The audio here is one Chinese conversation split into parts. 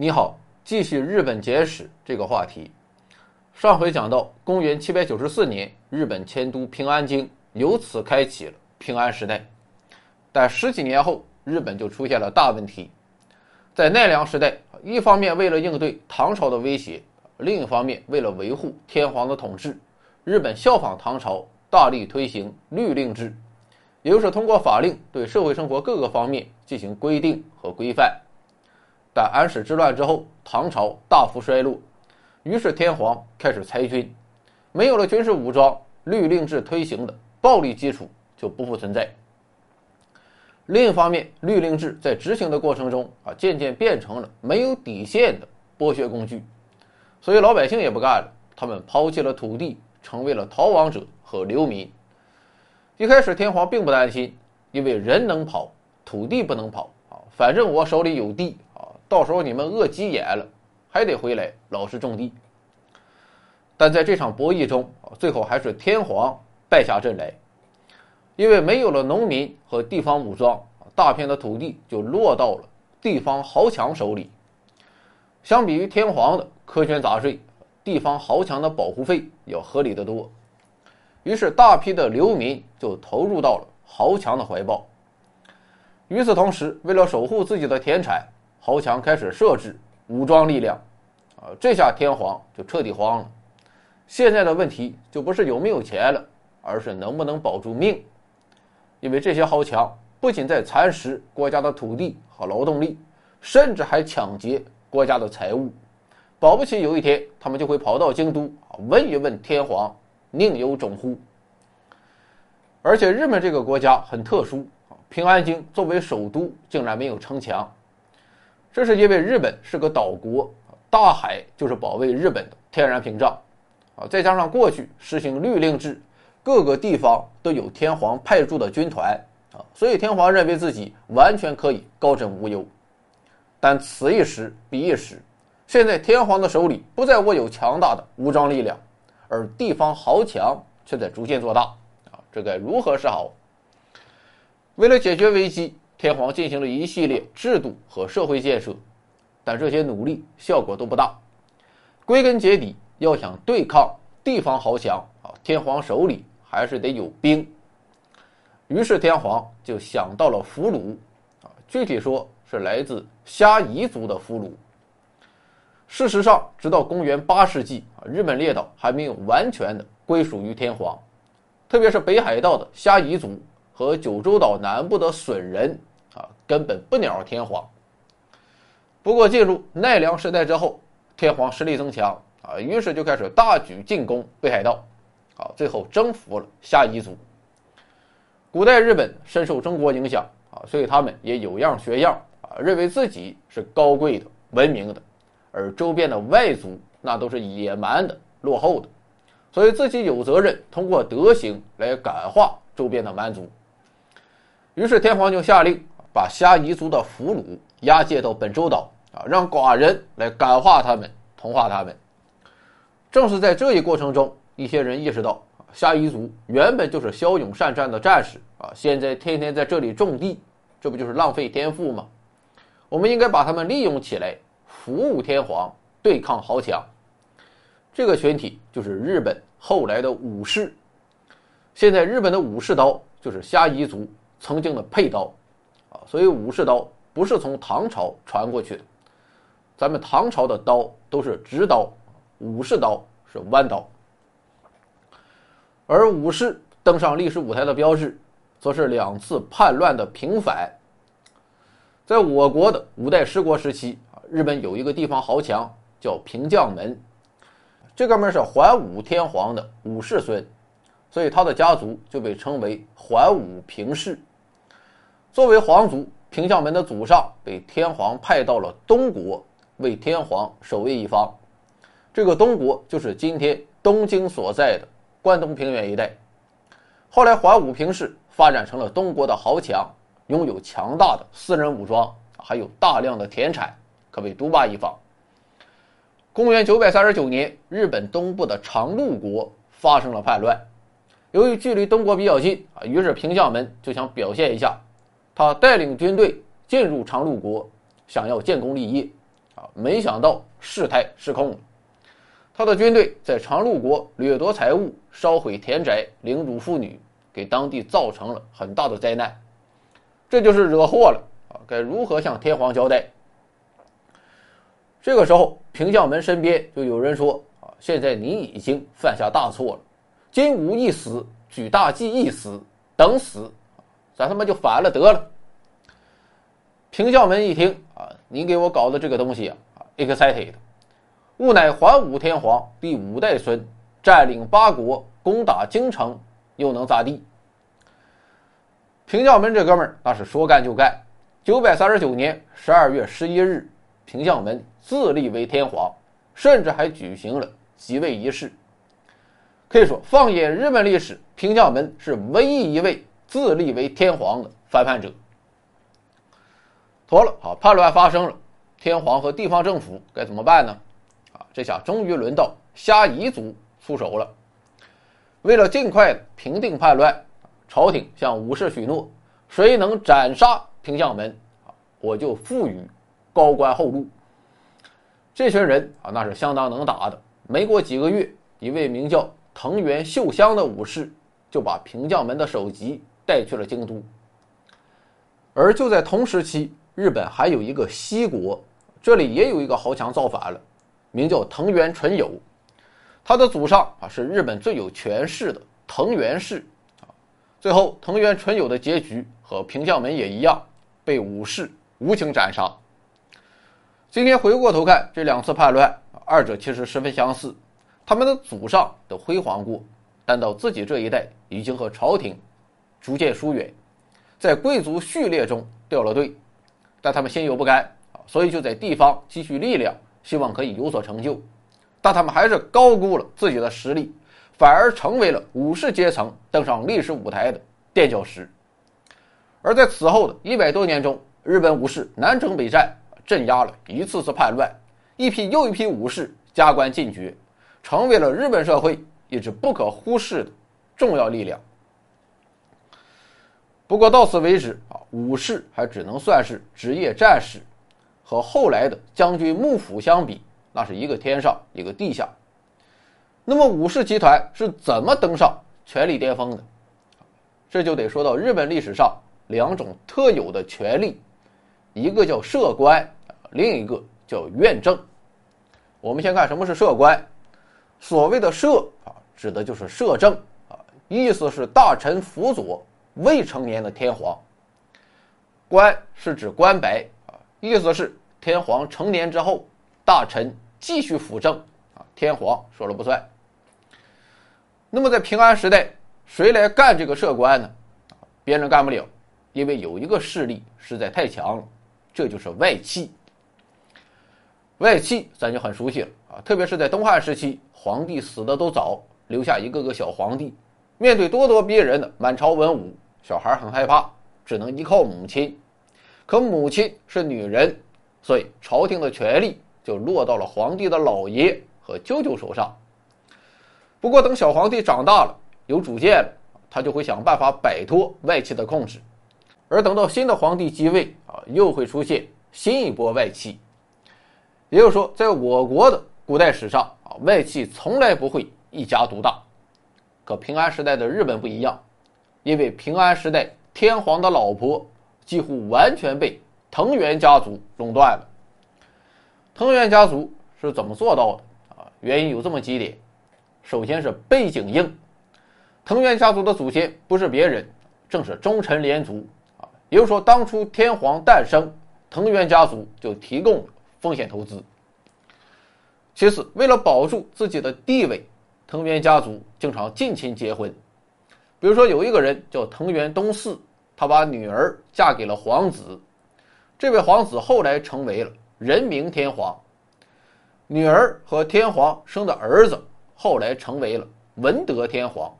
你好，继续日本简史这个话题。上回讲到，公元七百九十四年，日本迁都平安京，由此开启了平安时代。但十几年后，日本就出现了大问题。在奈良时代，一方面为了应对唐朝的威胁，另一方面为了维护天皇的统治，日本效仿唐朝，大力推行律令制，也就是通过法令对社会生活各个方面进行规定和规范。但安史之乱之后，唐朝大幅衰落，于是天皇开始裁军，没有了军事武装，律令制推行的暴力基础就不复存在。另一方面，律令制在执行的过程中啊，渐渐变成了没有底线的剥削工具，所以老百姓也不干了，他们抛弃了土地，成为了逃亡者和流民。一开始天皇并不担心，因为人能跑，土地不能跑啊，反正我手里有地。到时候你们饿急眼了，还得回来老实种地。但在这场博弈中，最后还是天皇败下阵来，因为没有了农民和地方武装，大片的土地就落到了地方豪强手里。相比于天皇的苛捐杂税，地方豪强的保护费要合理的多。于是大批的流民就投入到了豪强的怀抱。与此同时，为了守护自己的田产。豪强开始设置武装力量，啊，这下天皇就彻底慌了。现在的问题就不是有没有钱了，而是能不能保住命。因为这些豪强不仅在蚕食国家的土地和劳动力，甚至还抢劫国家的财物。保不齐有一天，他们就会跑到京都啊，问一问天皇宁有种乎？而且日本这个国家很特殊啊，平安京作为首都，竟然没有城墙。这是因为日本是个岛国，大海就是保卫日本的天然屏障，啊，再加上过去实行律令制，各个地方都有天皇派驻的军团，啊，所以天皇认为自己完全可以高枕无忧。但此一时彼一时，现在天皇的手里不再握有强大的武装力量，而地方豪强却在逐渐做大，啊，这该如何是好？为了解决危机。天皇进行了一系列制度和社会建设，但这些努力效果都不大。归根结底，要想对抗地方豪强啊，天皇手里还是得有兵。于是天皇就想到了俘虏啊，具体说是来自虾夷族的俘虏。事实上，直到公元八世纪啊，日本列岛还没有完全的归属于天皇，特别是北海道的虾夷族和九州岛南部的隼人。根本不鸟天皇。不过进入奈良时代之后，天皇实力增强啊，于是就开始大举进攻北海道，啊，最后征服了夏夷族。古代日本深受中国影响啊，所以他们也有样学样啊，认为自己是高贵的、文明的，而周边的外族那都是野蛮的、落后的，所以自己有责任通过德行来感化周边的蛮族。于是天皇就下令。把虾夷族的俘虏押解到本州岛啊，让寡人来感化他们、同化他们。正是在这一过程中，一些人意识到，虾夷族原本就是骁勇善战的战士啊，现在天天在这里种地，这不就是浪费天赋吗？我们应该把他们利用起来，服务天皇，对抗豪强。这个群体就是日本后来的武士。现在日本的武士刀就是虾夷族曾经的佩刀。所以武士刀不是从唐朝传过去的，咱们唐朝的刀都是直刀，武士刀是弯刀。而武士登上历史舞台的标志，则是两次叛乱的平反。在我国的五代十国时期，日本有一个地方豪强叫平将门，这哥们是桓武天皇的武士孙，所以他的家族就被称为桓武平氏。作为皇族，平将门的祖上被天皇派到了东国，为天皇守卫一方。这个东国就是今天东京所在的关东平原一带。后来，桓武平氏发展成了东国的豪强，拥有强大的私人武装，还有大量的田产，可谓独霸一方。公元九百三十九年，日本东部的长陆国发生了叛乱。由于距离东国比较近啊，于是平将门就想表现一下。他带领军队进入长陆国，想要建功立业，啊，没想到事态失控了。他的军队在长陆国掠夺财物、烧毁田宅、凌辱妇女，给当地造成了很大的灾难。这就是惹祸了啊！该如何向天皇交代？这个时候，平将门身边就有人说：“啊，现在你已经犯下大错了，金吾一死，举大计一死，等死，咱他妈就反了得了。”平将门一听啊，你给我搞的这个东西啊，excited。吾乃桓武天皇第五代孙，占领八国，攻打京城，又能咋地？平将门这哥们儿那是说干就干。九百三十九年十二月十一日，平将门自立为天皇，甚至还举行了即位仪式。可以说，放眼日本历史，平将门是唯一一位自立为天皇的反叛者。妥了，好，叛乱发生了，天皇和地方政府该怎么办呢？啊这下终于轮到虾夷族出手了。为了尽快平定叛乱，朝廷向武士许诺：谁能斩杀平将门，我就赋予高官厚禄。这群人啊，那是相当能打的。没过几个月，一位名叫藤原秀香的武士就把平将门的首级带去了京都。而就在同时期，日本还有一个西国，这里也有一个豪强造反了。名叫藤原纯友，他的祖上啊是日本最有权势的藤原氏啊。最后，藤原纯友的结局和平将门也一样，被武士无情斩杀。今天回过头看这两次叛乱，二者其实十分相似。他们的祖上都辉煌过，但到自己这一代已经和朝廷逐渐疏远，在贵族序列中掉了队。但他们心有不甘，所以就在地方积蓄力量。希望可以有所成就，但他们还是高估了自己的实力，反而成为了武士阶层登上历史舞台的垫脚石。而在此后的一百多年中，日本武士南征北战，镇压了一次次叛乱，一批又一批武士加官进爵，成为了日本社会一支不可忽视的重要力量。不过到此为止啊，武士还只能算是职业战士。和后来的将军幕府相比，那是一个天上一个地下。那么武士集团是怎么登上权力巅峰的？这就得说到日本历史上两种特有的权力，一个叫社官，另一个叫院政。我们先看什么是社官。所谓的社啊，指的就是摄政啊，意思是大臣辅佐未成年的天皇。官是指官白啊，意思是。天皇成年之后，大臣继续辅政啊，天皇说了不算。那么在平安时代，谁来干这个社官呢？别人干不了，因为有一个势力实在太强了，这就是外戚。外戚咱就很熟悉了啊，特别是在东汉时期，皇帝死的都早，留下一个个小皇帝，面对咄咄逼人的满朝文武，小孩很害怕，只能依靠母亲。可母亲是女人。所以，朝廷的权力就落到了皇帝的老爷和舅舅手上。不过，等小皇帝长大了，有主见了，他就会想办法摆脱外戚的控制。而等到新的皇帝继位啊，又会出现新一波外戚。也就是说，在我国的古代史上啊，外戚从来不会一家独大。可平安时代的日本不一样，因为平安时代天皇的老婆几乎完全被。藤原家族垄断了。藤原家族是怎么做到的啊？原因有这么几点：首先是背景硬，藤原家族的祖先不是别人，正是忠臣连族啊。也就是说，当初天皇诞生，藤原家族就提供了风险投资。其次，为了保住自己的地位，藤原家族经常近亲结婚。比如说，有一个人叫藤原东四，他把女儿嫁给了皇子。这位皇子后来成为了仁明天皇，女儿和天皇生的儿子后来成为了文德天皇。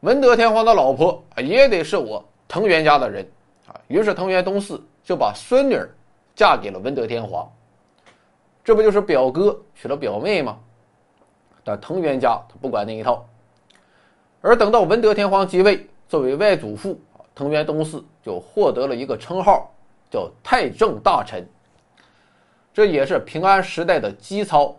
文德天皇的老婆也得是我藤原家的人啊，于是藤原东四就把孙女儿嫁给了文德天皇，这不就是表哥娶了表妹吗？但藤原家他不管那一套，而等到文德天皇继位，作为外祖父，藤原东四就获得了一个称号。叫太政大臣，这也是平安时代的基操。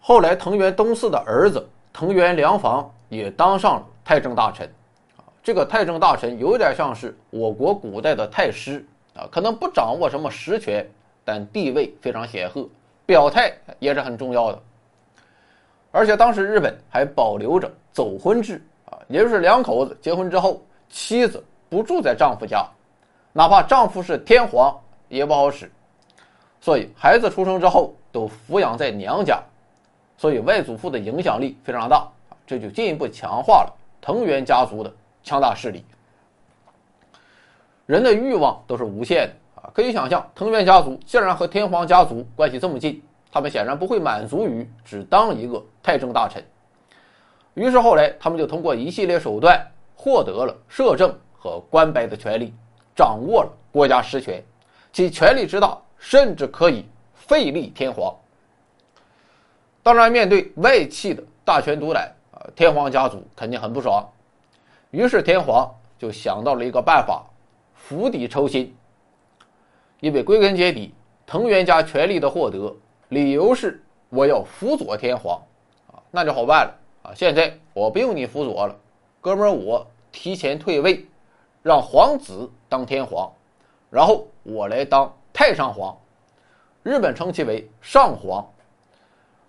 后来，藤原东四的儿子藤原良房也当上了太政大臣。这个太政大臣有点像是我国古代的太师啊，可能不掌握什么实权，但地位非常显赫，表态也是很重要的。而且当时日本还保留着走婚制啊，也就是两口子结婚之后，妻子不住在丈夫家，哪怕丈夫是天皇也不好使。所以孩子出生之后都抚养在娘家，所以外祖父的影响力非常大啊，这就进一步强化了藤原家族的强大势力。人的欲望都是无限的啊，可以想象，藤原家族既然和天皇家族关系这么近，他们显然不会满足于只当一个太政大臣。于是后来他们就通过一系列手段获得了摄政和官拜的权利，掌握了国家实权，其权力之大。甚至可以废立天皇。当然，面对外戚的大权独揽啊，天皇家族肯定很不爽。于是，天皇就想到了一个办法，釜底抽薪。因为归根结底，藤原家权力的获得理由是我要辅佐天皇啊，那就好办了啊。现在我不用你辅佐了，哥们儿，我提前退位，让皇子当天皇，然后我来当。太上皇，日本称其为上皇。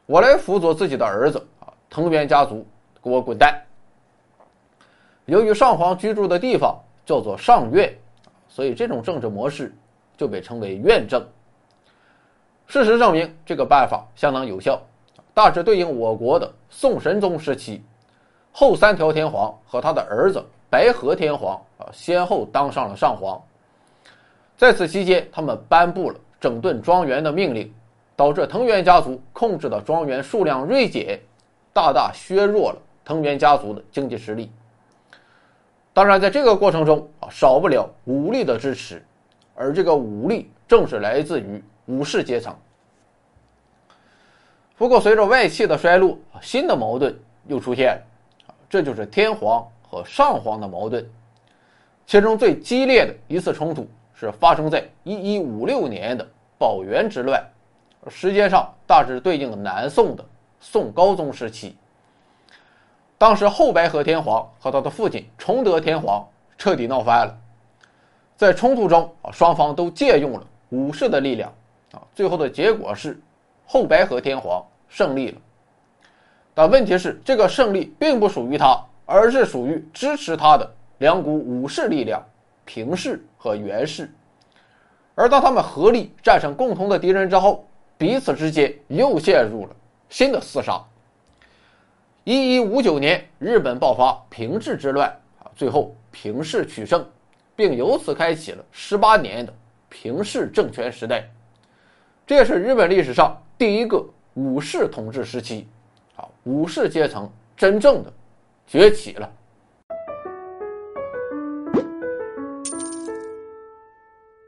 我来辅佐自己的儿子啊，藤原家族，给我滚蛋！由于上皇居住的地方叫做上院，所以这种政治模式就被称为院政。事实证明，这个办法相当有效，大致对应我国的宋神宗时期，后三条天皇和他的儿子白河天皇啊，先后当上了上皇。在此期间，他们颁布了整顿庄园的命令，导致藤原家族控制的庄园数量锐减，大大削弱了藤原家族的经济实力。当然，在这个过程中啊，少不了武力的支持，而这个武力正是来自于武士阶层。不过，随着外戚的衰落，新的矛盾又出现了，这就是天皇和上皇的矛盾，其中最激烈的一次冲突。是发生在一一五六年的保元之乱，时间上大致对应南宋的宋高宗时期。当时后白河天皇和他的父亲崇德天皇彻底闹翻了，在冲突中啊，双方都借用了武士的力量啊，最后的结果是后白河天皇胜利了。但问题是，这个胜利并不属于他，而是属于支持他的两股武士力量。平氏和源氏，而当他们合力战胜共同的敌人之后，彼此之间又陷入了新的厮杀。一一五九年，日本爆发平治之乱啊，最后平氏取胜，并由此开启了十八年的平氏政权时代。这也是日本历史上第一个武士统治时期，啊，武士阶层真正的崛起了。